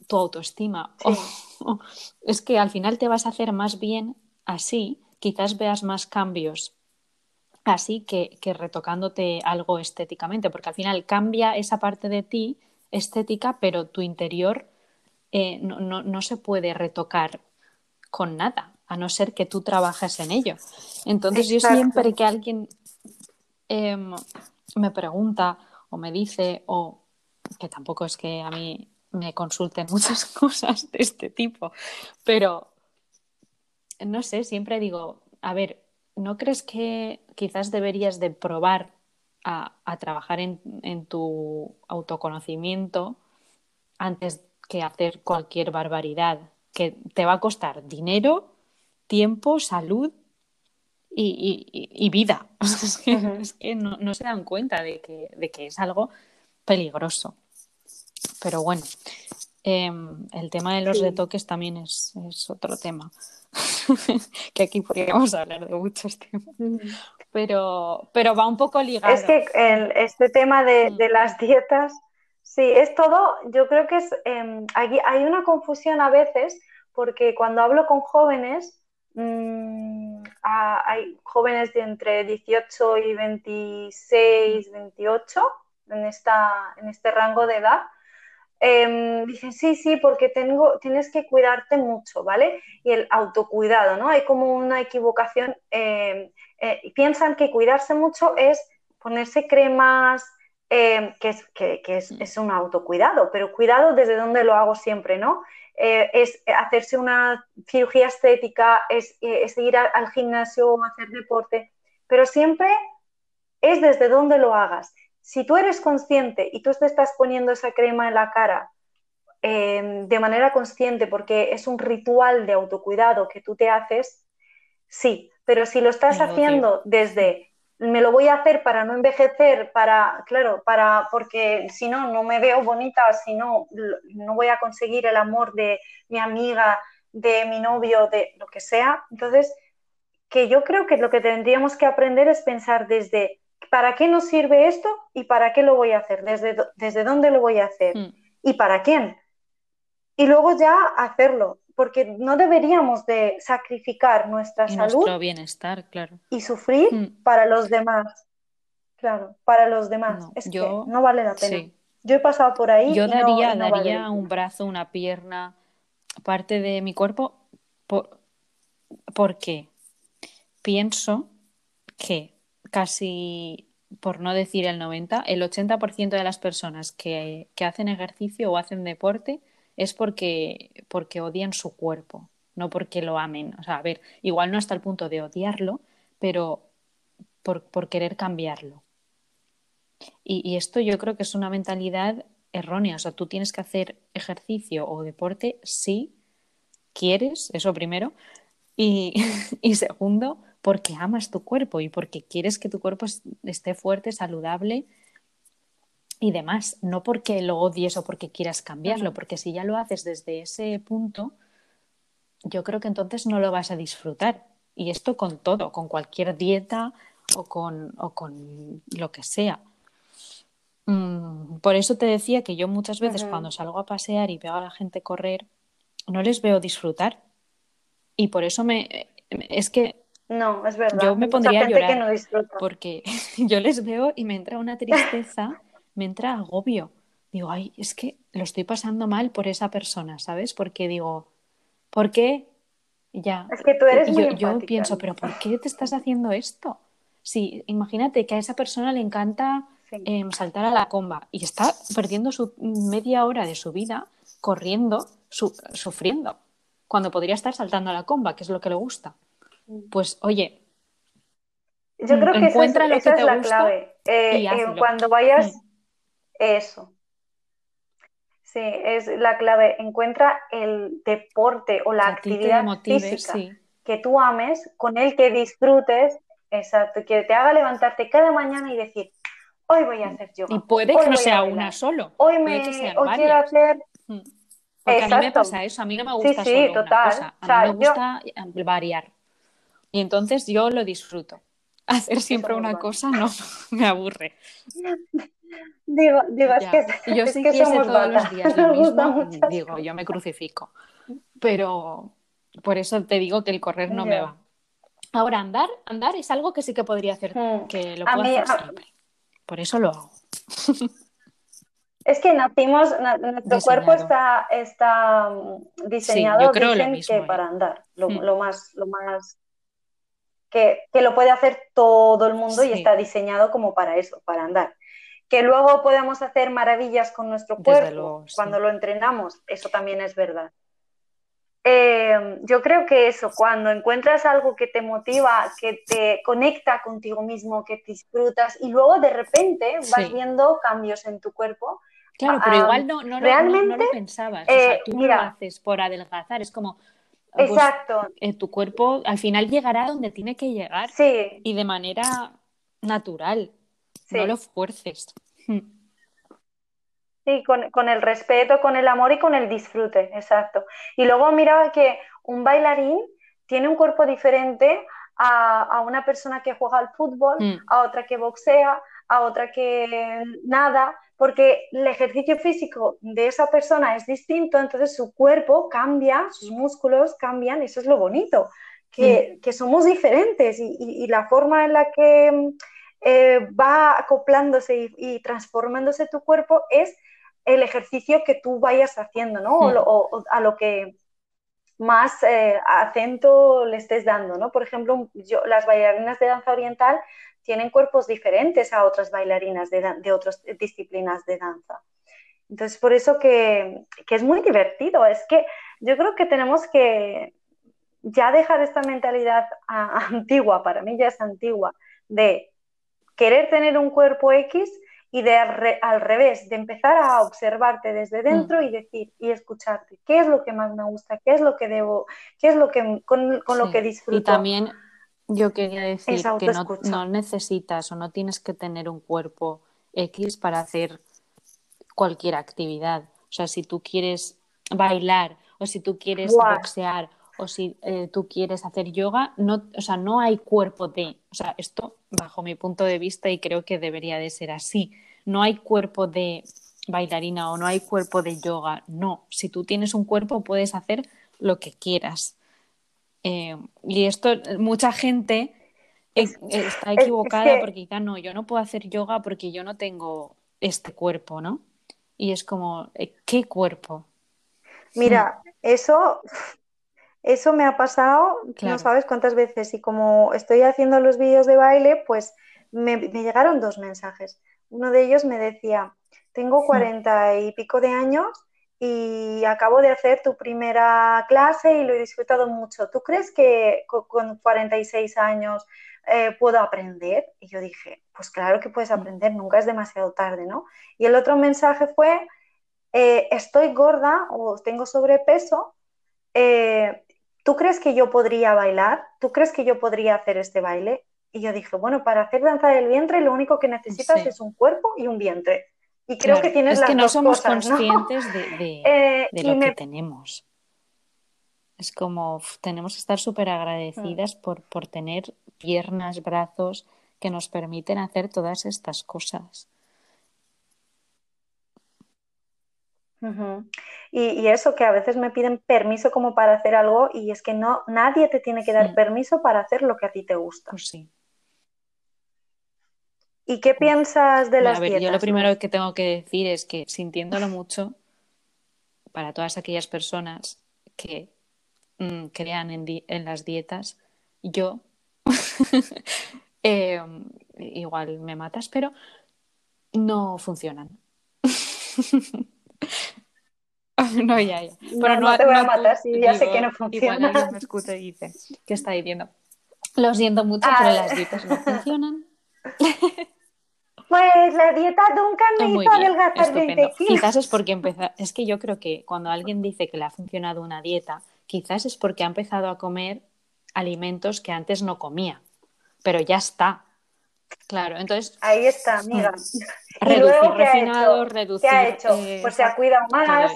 tu autoestima. es que al final te vas a hacer más bien así, quizás veas más cambios así que, retocándote algo estéticamente, porque al final cambia esa parte de ti estética, pero tu interior eh, no, se puede retocar con nada, a no ser que tú trabajes en ello. Entonces yo siempre que alguien em, me pregunta o me dice, o que tampoco es que a mí me consulten muchas cosas de este tipo, pero no sé, siempre digo, a ver, ¿no crees que quizás deberías de probar a, trabajar en, en, tu autoconocimiento antes que hacer cualquier barbaridad que te va a costar dinero, tiempo, salud y, vida. es que, no, se dan cuenta de que, de que es algo peligroso. Pero bueno, em, el tema de los retoques también es, otro tema. que aquí podríamos hablar de muchos temas. Pero, pero va un poco ligado. Es que este tema de, de, las dietas, sí, es todo, yo creo que es, eh, hay una confusión a veces, porque cuando hablo con jóvenes, mm, hay jóvenes de entre 18 y 26, 28 en, esta, en este rango de edad, eh, dicen, sí, sí, porque tengo, tienes que cuidarte mucho, ¿vale? Y el autocuidado, ¿no? Hay como una equivocación, em, eh, piensan que cuidarse mucho es ponerse cremas, em, que, es, que, es, es, un autocuidado, pero cuidado desde donde lo hago siempre, ¿no? Eh, es hacerse una cirugía estética, es, es ir al gimnasio o hacer deporte, pero siempre es desde donde lo hagas si tú eres consciente y tú te estás poniendo esa crema en la cara em, de manera consciente porque es un ritual de autocuidado que tú te haces, sí, pero si lo estás haciendo desde me lo voy a hacer para no envejecer, para, claro, para, porque si no, no me veo bonita, si no, no voy a conseguir el amor de mi amiga, de mi novio, de lo que sea. Entonces, que yo creo que lo que tendríamos que aprender es pensar desde ¿para qué nos sirve esto y para qué lo voy a hacer? ¿Desde, desde dónde lo voy a hacer? Hmm. ¿Y para quién? Y luego ya hacerlo, porque no deberíamos de sacrificar nuestra salud. Nuestro bienestar, claro. Y sufrir hmm. para los demás. Claro, para los demás. No, es que no vale la pena. Yo he pasado por ahí. Yo daría, daría un brazo, una pierna, parte de mi cuerpo, por, porque pienso que casi, por no decir el 90, el 80% de las personas que, hacen ejercicio o hacen deporte es porque, porque odian su cuerpo, no porque lo amen. O sea, a ver, igual no hasta el punto de odiarlo, pero por, querer cambiarlo. Y, y, esto yo creo que es una mentalidad errónea. O sea, tú tienes que hacer ejercicio o deporte si quieres, eso primero. Y, y segundo, porque amas tu cuerpo y porque quieres que tu cuerpo esté fuerte, saludable y demás, no porque lo odies o porque quieras cambiarlo, porque si ya lo haces desde ese punto, yo creo que entonces no lo vas a disfrutar. Y esto con todo, con cualquier dieta o con, o con lo que sea. Mm, por eso te decía que yo muchas veces cuando salgo a pasear y veo a la gente correr, no les veo disfrutar. Y por eso me... Es que no, es verdad. Yo me pondría a llorar porque yo les veo y me entra una tristeza, me entra agobio. Digo, ay, es que lo estoy pasando mal por esa persona, ¿sabes? Porque digo, ¿por qué? Ya. Es que tú eres yo, yo pienso, pero ¿por qué te estás haciendo esto? Sí, imagínate que a esa persona le encanta em, saltar a la comba y está perdiendo su media hora de su vida corriendo, sufriendo, cuando podría estar saltando a la comba, que es lo que le gusta pues oye, yo creo que esa es, la clave. Eh, eh, cuando vayas, mm. eso. Sí, es la clave. Encuentra el deporte o la actividad física que tú ames, con el que disfrutes, exacto, que te haga levantarte cada mañana y decir, hoy voy a hacer yoga. Y puede que no sea una solo. Hoy me quiero hacer. Mm. Porque a mí me pasa eso, a mí no me gusta sí, solo total. una cosa, a mí me gusta variar. Y entonces yo lo disfruto. Hacer siempre una cosa no me aburre. Digo, digo es que, yo si quisiese todos los días lo mismo, digo, yo me crucifico. Pero por eso te digo que el correr no me va. Ahora, andar, andar es algo que sí que podría hacer, hmm. que lo puedo hacer siempre. Por eso lo hago. Es que nacimos, nuestro cuerpo está, está mm, diseñado que para ¿eh? andar, lo, hmm. lo, más, lo más que, que, lo puede hacer todo el mundo y está diseñado como para eso, para andar. Que luego podamos hacer maravillas con nuestro cuerpo cuando lo entrenamos, eso también es verdad. Eh, yo creo que eso, cuando encuentras algo que te motiva, que te conecta contigo mismo, que disfrutas y luego de repente vas viendo cambios en tu cuerpo. Claro, pero igual no, no, realmente, lo pensabas. o sea, eh, tú lo haces por adelgazar, es como. Pues, exacto. Eh, tu cuerpo al final llegará donde tiene que llegar. Sí. Y de manera natural. No lo fuerces. Hmm. Sí, con, el respeto, con el amor y con el disfrute, exacto. Y luego miraba que un bailarín tiene un cuerpo diferente a, una persona que juega al fútbol, mm. a otra que boxea, a otra que nada, porque el ejercicio físico de esa persona es distinto, entonces su cuerpo cambia, sus músculos cambian, eso es lo bonito, que, mm. somos diferentes y, la forma en la que eh, va acoplándose y, y transformándose tu cuerpo es el ejercicio que tú vayas haciendo, ¿no? O, a lo que más eh, acento le estés dando, ¿no? Por ejemplo, yo, las bailarinas de danza oriental tienen cuerpos diferentes a otras bailarinas de, otras disciplinas de danza. Entonces, por eso que, que, es muy divertido. Es que yo creo que tenemos que ya dejar esta mentalidad antigua, para mí ya es antigua, de querer tener un cuerpo X y de al, revés, de empezar a observarte desde dentro mm. y decir y escucharte qué es lo que más me gusta, qué es lo que debo, qué es lo que con, lo que disfruto. Y también yo quería decir que no, no, necesitas o no tienes que tener un cuerpo X para hacer cualquier actividad. O sea, si tú quieres bailar o si tú quieres boxear o si eh, tú quieres hacer yoga, no, o sea, no hay cuerpo de, o sea, esto bajo mi punto de vista y creo que debería de ser así, no hay cuerpo de bailarina o no hay cuerpo de yoga, no, si tú tienes un cuerpo puedes hacer lo que quieras. Eh, y esto, mucha gente está equivocada porque quizá no, yo no puedo hacer yoga porque yo no tengo este cuerpo, ¿no? Y es como, eh, ¿qué cuerpo? Mira, eso eso me ha pasado, no sabes cuántas veces, y como estoy haciendo los vídeos de baile, pues me, llegaron dos mensajes. Uno de ellos me decía, tengo cuarenta y pico de años y acabo de hacer tu primera clase y lo he disfrutado mucho. ¿Tú crees que con 46 años eh, puedo aprender? Y yo dije, pues claro que puedes aprender, nunca es demasiado tarde, ¿no? Y el otro mensaje fue, eh, estoy gorda o tengo sobrepeso, eh, ¿tú crees que yo podría bailar? ¿Tú crees que yo podría hacer este baile? Y yo dije, bueno, para hacer danza del vientre lo único que necesitas es un cuerpo y un vientre. Y creo que tienes es que no somos conscientes de, eh, lo que tenemos. Es como tenemos que estar súper agradecidas mm. por, por tener piernas, brazos que nos permiten hacer todas estas cosas. y, eso, que a veces me piden permiso como para hacer algo y es que no, nadie te tiene que dar permiso para hacer lo que a ti te gusta. Pues sí. ¿Y qué piensas de las a ver, Yo lo primero que tengo que decir es que sintiéndolo mucho, para todas aquellas personas que mm, crean en, las dietas, yo em, igual me matas, pero no funcionan. no, ya, ya. Pero no, te voy a matar si ya sé que no funciona. Igual alguien me escucha y dice, ¿qué está diciendo? Lo siento mucho, pero las dietas no funcionan. Pues la dieta nunca me hizo adelgazar 20 kilos. Quizás es porque empezó... Es que yo creo que cuando alguien dice que le ha funcionado una dieta, quizás es porque ha empezado a comer alimentos que antes no comía. Pero ya está. Claro, entonces. Ahí está, amiga. Reducir refinado, reducir. ¿Qué ha hecho? Eh, pues se ha cuidado más.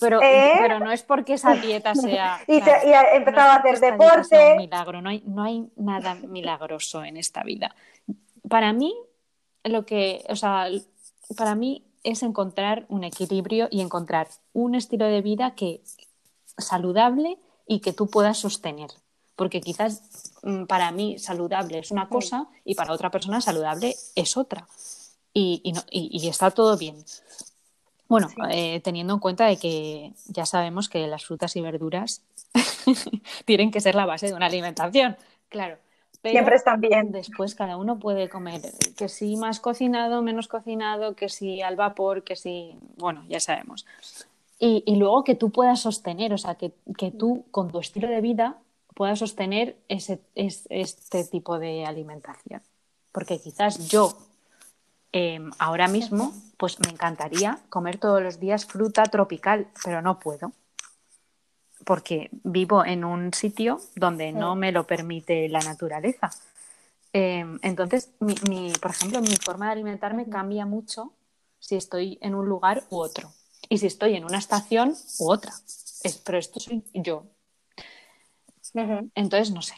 Pero, ¿Eh? pero no es porque esa dieta sea. y, ha empezado a hacer deporte. Un milagro, no hay, no hay nada milagroso en esta vida. Para mí, lo que. O sea, para mí es encontrar un equilibrio y encontrar un estilo de vida que saludable y que tú puedas sostener porque quizás mm, para mí saludable es una cosa y para otra persona saludable es otra. y, está todo bien. Bueno, eh, teniendo en cuenta de que ya sabemos que las frutas y verduras tienen que ser la base de una alimentación, claro. Siempre están bien. Después cada uno puede comer que si más cocinado, menos cocinado, que si al vapor, que si, bueno, ya sabemos. Y, luego que tú puedas sostener, o sea, que, tú con tu estilo de vida puedas sostener ese, este tipo de alimentación. Porque quizás yo em, ahora mismo, pues me encantaría comer todos los días fruta tropical, pero no puedo porque vivo en un sitio donde no me lo permite la naturaleza. Em, entonces, mi, por ejemplo, mi forma de alimentarme cambia mucho si estoy en un lugar u otro. Y si estoy en una estación u otra. pero esto soy yo. Entonces, no sé.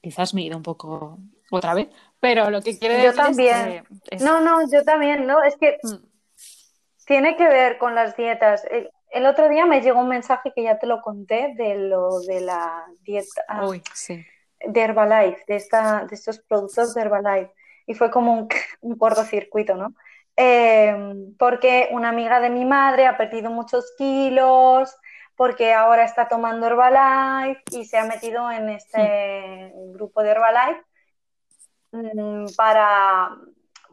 Quizás me he ido un poco otra vez. Pero lo que quiero decir también. es que. No, no, yo también, ¿no? Es que mm. tiene que ver con las dietas. El otro día me llegó un mensaje que ya te lo conté de lo de la dieta ah, de Herbalife, de, esta, de estos productos de Herbalife. Y fue como un, un cortocircuito, ¿no? Em, porque una amiga de mi madre ha perdido muchos kilos, porque ahora está tomando Herbalife y se ha metido en este grupo de Herbalife mm, para,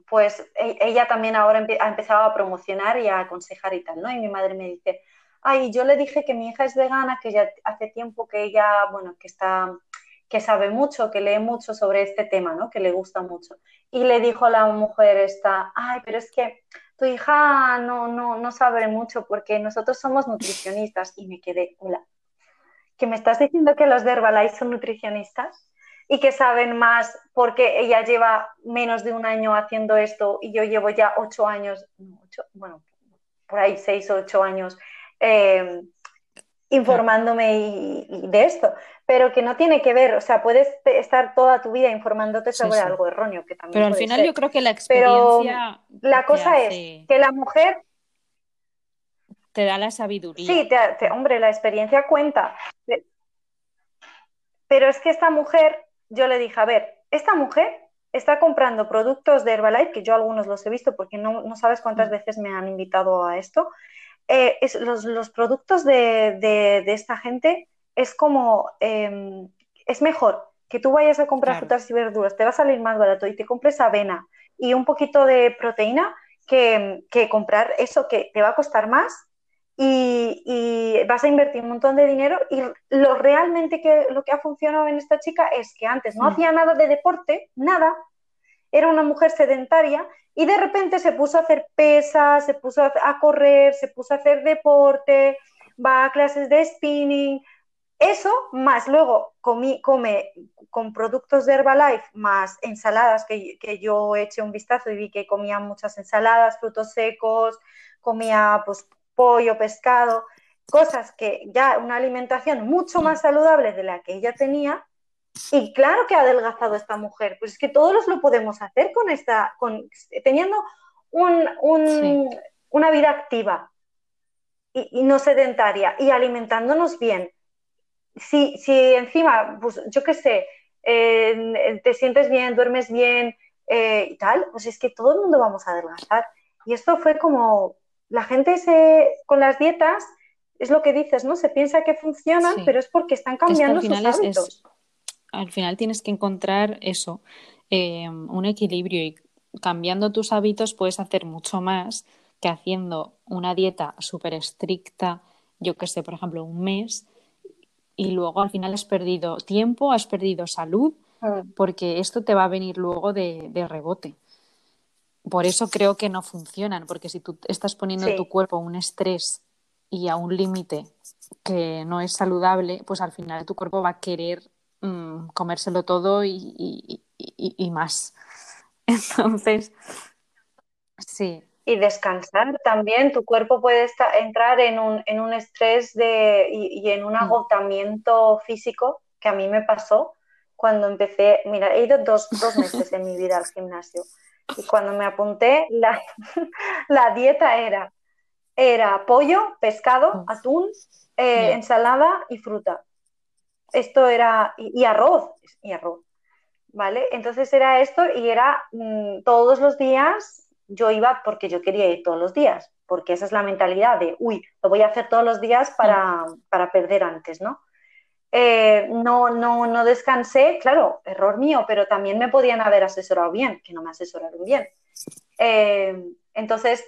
pues e, ella también ahora ha empezado a promocionar y a aconsejar y tal, ¿no? Y mi madre me dice, ay, yo le dije que mi hija es vegana, que ya hace tiempo que ella, bueno, que está, que sabe mucho, que lee mucho sobre este tema, ¿no? Que le gusta mucho. Y le dijo la mujer esta, ay, pero es que tu hija no, no, no sabe mucho porque nosotros somos nutricionistas. Y me quedé, hola, ¿que me estás diciendo que los de son nutricionistas? Y que saben más porque ella lleva menos de un año haciendo esto y yo llevo ya ocho años, bueno, por ahí seis o ocho años eh, informándome de esto, pero que no tiene que ver, o sea, puedes estar toda tu vida informándote sobre algo erróneo, que también Pero al final yo creo que la experiencia... la cosa es que la mujer... Te da la sabiduría. Sí, hombre, la experiencia cuenta. Pero es que esta mujer yo le dije, a ver, esta mujer está comprando productos de Herbalife, que yo algunos los he visto porque no, sabes cuántas mm. veces me han invitado a esto. Eh, los, productos de, esta gente es como, em, es mejor que tú vayas a comprar frutas y verduras, te va a salir más barato y te compres avena y un poquito de proteína que, que comprar eso que te va a costar más y, vas a invertir un montón de dinero y lo realmente que lo que ha funcionado en esta chica es que antes no hacía nada de deporte, nada, era una mujer sedentaria y de repente se puso a hacer pesas, se puso a correr, se puso a hacer deporte, va a clases de spinning, eso más luego comí, come con productos de Herbalife más ensaladas que, que yo eché un vistazo y vi que comía muchas ensaladas, frutos secos, comía pues pollo, pescado, cosas que ya una alimentación mucho más saludable de la que ella tenía. Y claro que ha adelgazado esta mujer, pues es que todos lo podemos hacer con esta, con, teniendo una vida activa y, no sedentaria y alimentándonos bien. Si, si encima, pues yo qué sé, te sientes bien, duermes bien eh, y tal, pues es que todo el mundo vamos a adelgazar. Y esto fue como, la gente se, con las dietas, es lo que dices, ¿no? Se piensa que funcionan, pero es porque están cambiando sus hábitos. al final tienes que encontrar eso, eh, un equilibrio y cambiando tus hábitos puedes hacer mucho más que haciendo una dieta súper estricta, yo que sé, por ejemplo, un mes, y luego al final has perdido tiempo, has perdido salud, mm. porque esto te va a venir luego de rebote por eso creo que no funcionan, porque si tú estás poniendo tu cuerpo a un estrés y a un límite que no es saludable, pues al final tu cuerpo va a querer mm, comérselo todo y, más. Entonces, sí. Y descansar también, tu cuerpo puede entrar en un, en un estrés de, y, en un mm. agotamiento físico que a mí me pasó cuando empecé, mira, he ido dos, dos meses en mi vida al gimnasio y cuando me apunté, la, la dieta era, era pollo, pescado, atún, eh, ensalada y fruta. Esto era, y, arroz, y arroz, ¿vale? Entonces era esto y era mm, todos los días yo iba porque yo quería ir todos los días, porque esa es la mentalidad de, uy, lo voy a hacer todos los días para, para perder antes, ¿no? Eh, no, no, no descansé, claro, error mío, pero también me podían haber asesorado bien, que no me asesoraron bien. Eh, entonces,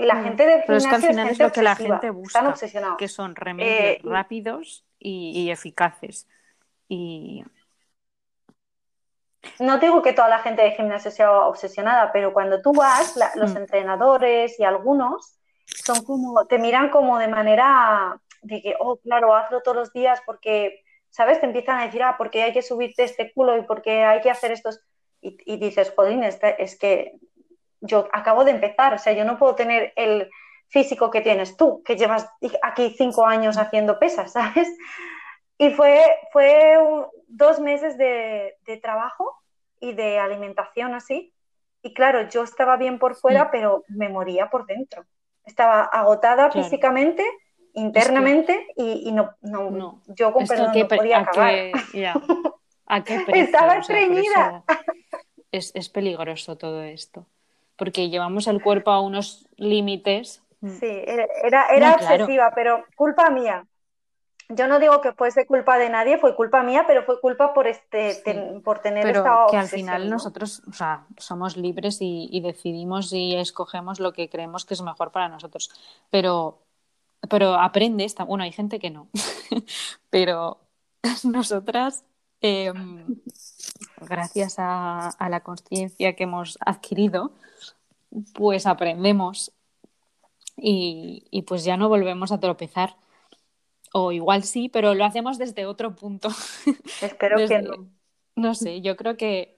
la mm. gente de Pero es que al final es lo que la gente busca, que son remedios eh, rápidos y, eficaces. Y... No digo que toda la gente de gimnasio sea obsesionada, pero cuando tú vas, los mm. entrenadores y algunos son como, te miran como de manera de que, oh, claro, hazlo todos los días porque, ¿sabes? Te empiezan a decir, ah, porque hay que subirte este culo y porque hay que hacer estos... Y, dices, jodín, este, es que yo acabo de empezar, o sea, yo no puedo tener el físico que tienes tú, que llevas aquí cinco años haciendo pesas, ¿sabes? Y fue, fue dos meses de, trabajo y de alimentación así. Y claro, yo estaba bien por fuera, pero me moría por dentro. Estaba agotada físicamente internamente y, no, no, yo con perdón no podía acabar. ¿A qué Estaba estreñida. es, es, peligroso todo esto, porque llevamos el cuerpo a unos límites. Sí, era, era excesiva, pero culpa mía. Yo no digo que fuese culpa de nadie, fue culpa mía, pero fue culpa por este por tener pero esta que al final nosotros, o sea, somos libres y, y, decidimos y escogemos lo que creemos que es mejor para nosotros. Pero pero aprende bueno, hay gente que no, pero nosotras, em, gracias a, la conciencia que hemos adquirido, pues aprendemos y, pues ya no volvemos a tropezar. O igual sí, pero lo hacemos desde otro punto. Espero que no. No sé, yo creo que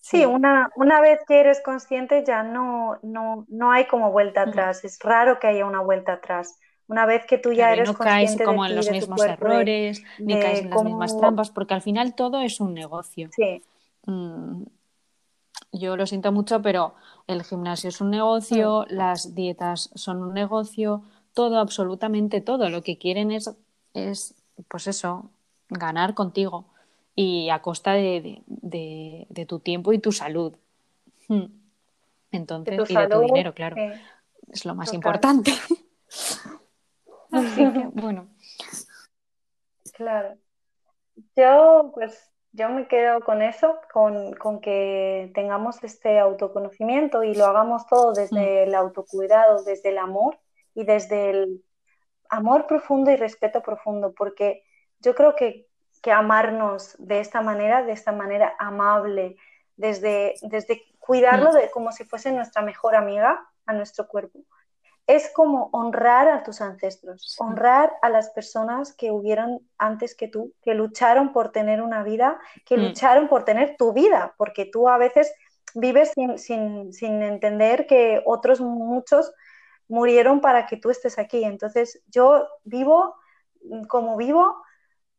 Sí, una, una vez que eres consciente ya no, no, no hay como vuelta atrás. Es raro que haya una vuelta atrás. Una vez que tú ya eres no caes como en los mismos errores, ni caes en las mismas trampas, porque al final todo es un negocio. Sí. Mm, yo lo siento mucho, pero el gimnasio es un negocio, mm. las dietas son un negocio, todo, absolutamente todo. Lo que quieren es, es pues eso, ganar contigo y a costa de, de, tu tiempo y tu salud. Hmm. Entonces, y de tu dinero, claro. Es lo más importante. Así que, bueno. Claro. Yo, pues, yo me quedo con eso, con, con, que tengamos este autoconocimiento y lo hagamos todo desde hmm. el autocuidado, desde el amor y desde el amor profundo y respeto profundo, porque yo creo que que amarnos de esta manera, de esta manera amable, desde, desde cuidarlo mm. de, como si fuese nuestra mejor amiga, a nuestro cuerpo. Es como honrar a tus ancestros, honrar a las personas que hubieron antes que tú, que lucharon por tener una vida, que mm. lucharon por tener tu vida, porque tú a veces vives sin, sin, sin entender que otros muchos murieron para que tú estés aquí. Entonces yo vivo como vivo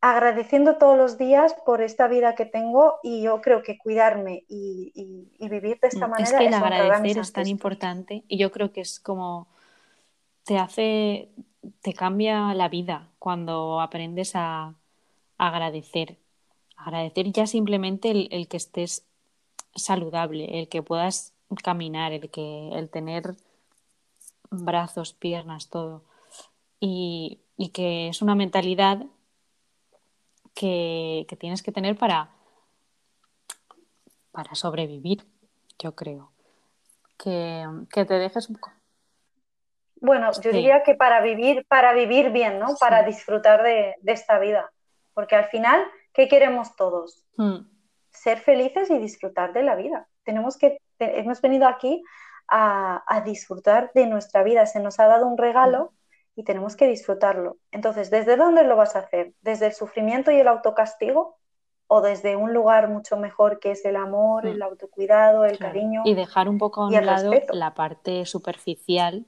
agradeciendo todos los días por esta vida que tengo y yo creo que cuidarme y, vivir de esta manera. Es que el agradecer es tan importante y yo creo que es como te hace, te cambia la vida cuando aprendes a, agradecer. Agradecer ya simplemente el, que estés saludable, el que puedas caminar, el que el tener brazos, piernas, todo. Y, y que es una mentalidad que, tienes que tener para, para sobrevivir, yo creo. Que, te dejes un poco. Bueno, yo diría que para vivir, para vivir bien, ¿no? Para disfrutar de, esta vida. Porque al final, ¿qué queremos todos? Hmm. Ser felices y disfrutar de la vida. Tenemos que, hemos venido aquí a, a, disfrutar de nuestra vida. Se nos ha dado un regalo y tenemos que disfrutarlo. Entonces, ¿desde dónde lo vas a hacer? ¿Desde el sufrimiento y el autocastigo? ¿O desde un lugar mucho mejor que es el amor, el mm. autocuidado, el cariño? Y dejar un poco a un lado la parte superficial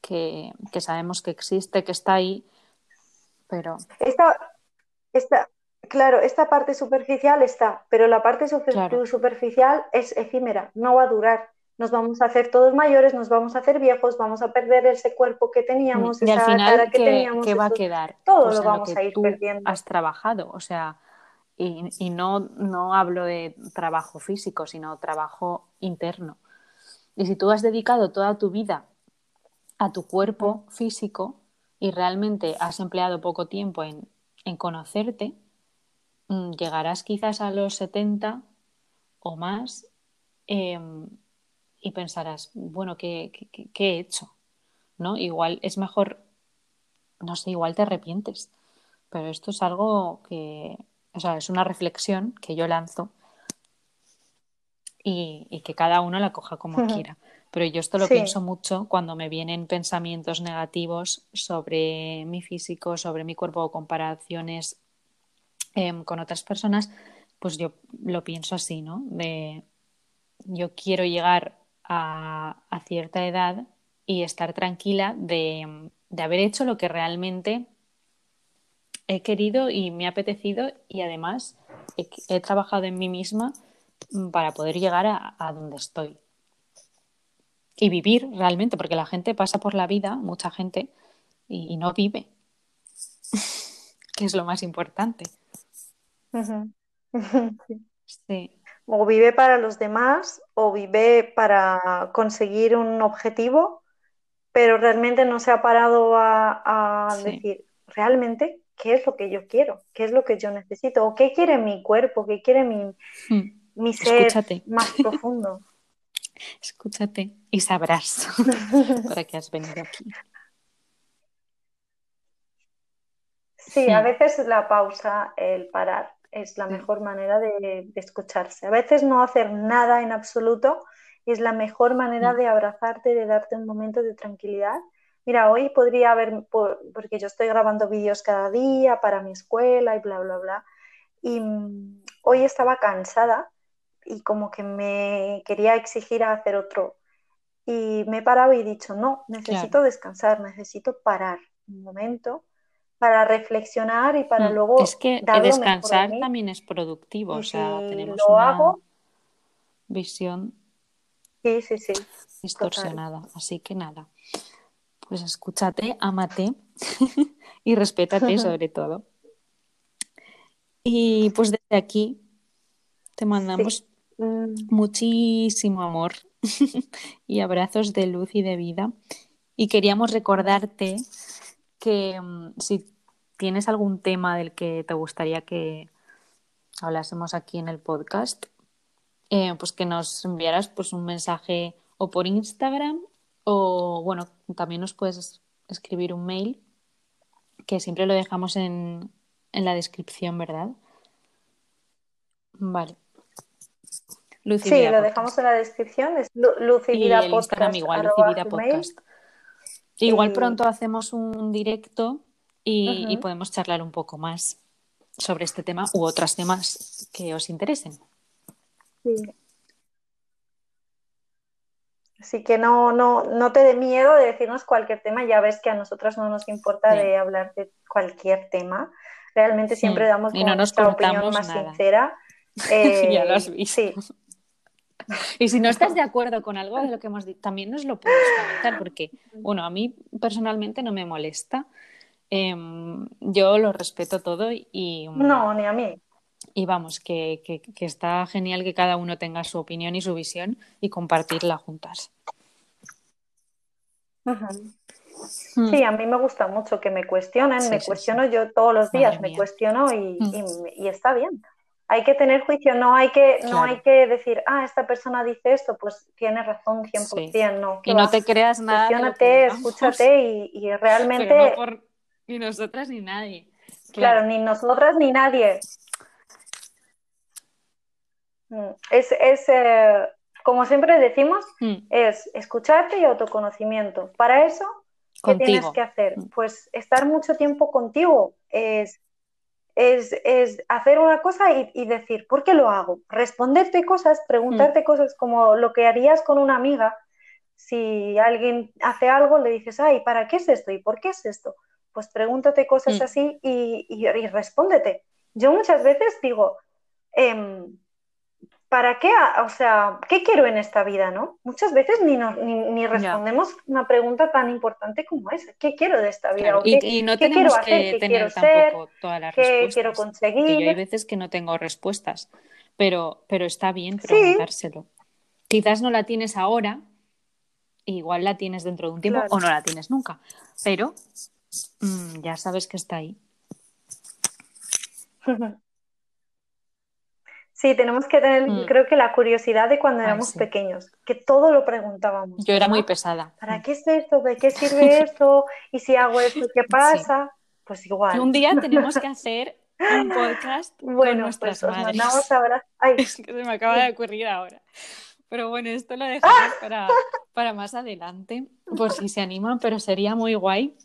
que, sabemos que existe, que está ahí, pero... Esta, claro, esta parte superficial está, pero la parte superficial es efímera, no va a durar nos vamos a hacer todos mayores, nos vamos a hacer viejos, vamos a perder ese cuerpo que teníamos, y al final, cara que ¿qué, teníamos. ¿qué va a quedar? Todo pues lo vamos a ir perdiendo. Has trabajado, o sea, y, no, no hablo de trabajo físico, sino trabajo interno. Y si tú has dedicado toda tu vida a tu cuerpo físico y realmente has empleado poco tiempo en, conocerte, mm, llegarás quizás a los 70 o más em, y pensarás, bueno, ¿qué, he hecho? ¿No? Igual es mejor, no sé, igual te arrepientes, pero esto es algo que, o sea, es una reflexión que yo lanzo y, que cada uno la coja como quiera. Pero yo esto lo pienso mucho cuando me vienen pensamientos negativos sobre mi físico, sobre mi cuerpo o comparaciones em, con otras personas, pues yo lo pienso así, ¿no? De yo quiero llegar a, cierta edad y estar tranquila de, de haber hecho lo que realmente he querido y me ha apetecido y además he, trabajado en mí misma para poder llegar a, donde estoy. Y vivir realmente, porque la gente pasa por la vida, mucha gente, y, no vive, que es lo más importante. O vive para los demás o vive para conseguir un objetivo, pero realmente no se ha parado a, decir, ¿realmente qué es lo que yo quiero, qué es lo que yo necesito, o qué quiere mi cuerpo, qué quiere mi, hmm. ser más profundo. Escúchate y sabrás para qué has venido aquí. Sí, a veces la pausa, el parar, es la mejor manera de, escucharse. A veces no hacer nada en absoluto es la mejor manera de abrazarte, de darte un momento de tranquilidad. Mira, hoy podría haber, porque yo estoy grabando vídeos cada día para mi escuela y bla, bla, bla, y mm, hoy estaba cansada y como que me quería exigir a hacer otro. Y me he parado y he dicho, no, necesito descansar, necesito parar un momento para reflexionar y para mm, luego... Es que descansar también es productivo, o sea, tenemos lo una hago, visión sí, sí, sí, distorsionada. Así que nada, pues escúchate, amate y respétate sobre todo. Y pues desde aquí te mandamos mm. muchísimo amor y abrazos de luz y de vida. Y queríamos recordarte que mm, si tienes algún tema del que te gustaría que hablásemos aquí en el podcast, eh, pues que nos enviaras pues un mensaje o por Instagram o bueno, también nos puedes escribir un mail, que siempre lo dejamos en, la descripción, ¿verdad? Vale. sí, lo dejamos en la descripción, es Lucidida Podcast. igual, Lucidida Podcast. Igual pronto hacemos un directo y, y, podemos charlar un poco más sobre este tema u otros temas que os interesen. Sí. Así que no, no, no te dé miedo de decirnos cualquier tema, ya ves que a nosotras no nos importa de hablar de cualquier tema. Realmente siempre damos nuestra opinión más sincera. ya lo has eh, visto. Y si no estás de acuerdo con algo de lo que hemos dicho, también nos lo puedes comentar, porque, bueno, a mí personalmente no me molesta. Em, yo lo respeto todo y. No, ni a mí. Y vamos, que, está genial que cada uno tenga su opinión y su visión y compartirla juntas. Hmm. Sí, a mí me gusta mucho que me cuestionen, me cuestiono yo todos los días, me cuestiono hmm. y, está bien. Hay que tener juicio, no hay que, no hay que decir, ah, esta persona dice esto, pues tiene razón 100%, no. Y no te creas nada. Cuestiónate, escúchate y, realmente... ni nosotras ni nadie. claro, ni nosotras ni nadie. Mm, es, es eh, como siempre decimos, mm. es escucharte y autoconocimiento. Para eso, ¿qué tienes que hacer? Mm. Pues estar mucho tiempo contigo. Es, es, es hacer una cosa y, decir, ¿por qué lo hago? Responderte cosas, preguntarte cosas como lo que harías con una amiga. Si alguien hace algo, le dices, ay, ¿para qué es esto? ¿Y por qué es esto? Pues pregúntate cosas así y, y, respóndete. Yo muchas veces digo, em, ¿para qué? O sea, ¿qué quiero en esta vida, no? Muchas veces ni, ni, respondemos una pregunta tan importante como esa. ¿Qué quiero de esta vida? y, no tenemos que tener tampoco todas las ¿Qué quiero conseguir? yo hay veces que no tengo respuestas, pero, pero está bien preguntárselo. Quizás no la tienes ahora, igual la tienes dentro de un tiempo o no la tienes nunca, pero mm, ya sabes que está ahí. Sí, tenemos que tener, mm. creo que la curiosidad de cuando éramos pequeños, que todo lo preguntábamos. Yo era muy pesada. ¿Para qué es esto? ¿De qué sirve esto? ¿Y si hago esto, qué pasa? Pues igual. Un día tenemos que hacer un podcast bueno, con nuestras pues madres. Mandamos ahora. Ay. Es que se me acaba de ocurrir ahora. Pero bueno, esto lo dejamos para, para más adelante, por si se animan, pero sería muy guay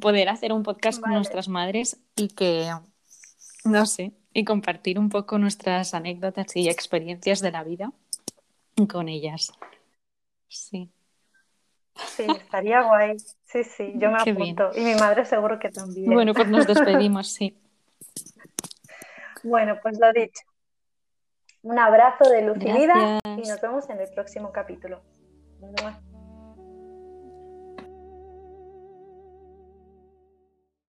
poder hacer un podcast con nuestras madres y que, no sé, y compartir un poco nuestras anécdotas y experiencias de la vida con ellas. Sí. Sí, estaría guay. Sí, sí, yo me apunto. Y mi madre seguro que también. Bueno, pues nos despedimos, sí. Bueno, pues lo dicho. Un abrazo de luz y vida y nos vemos en el próximo capítulo.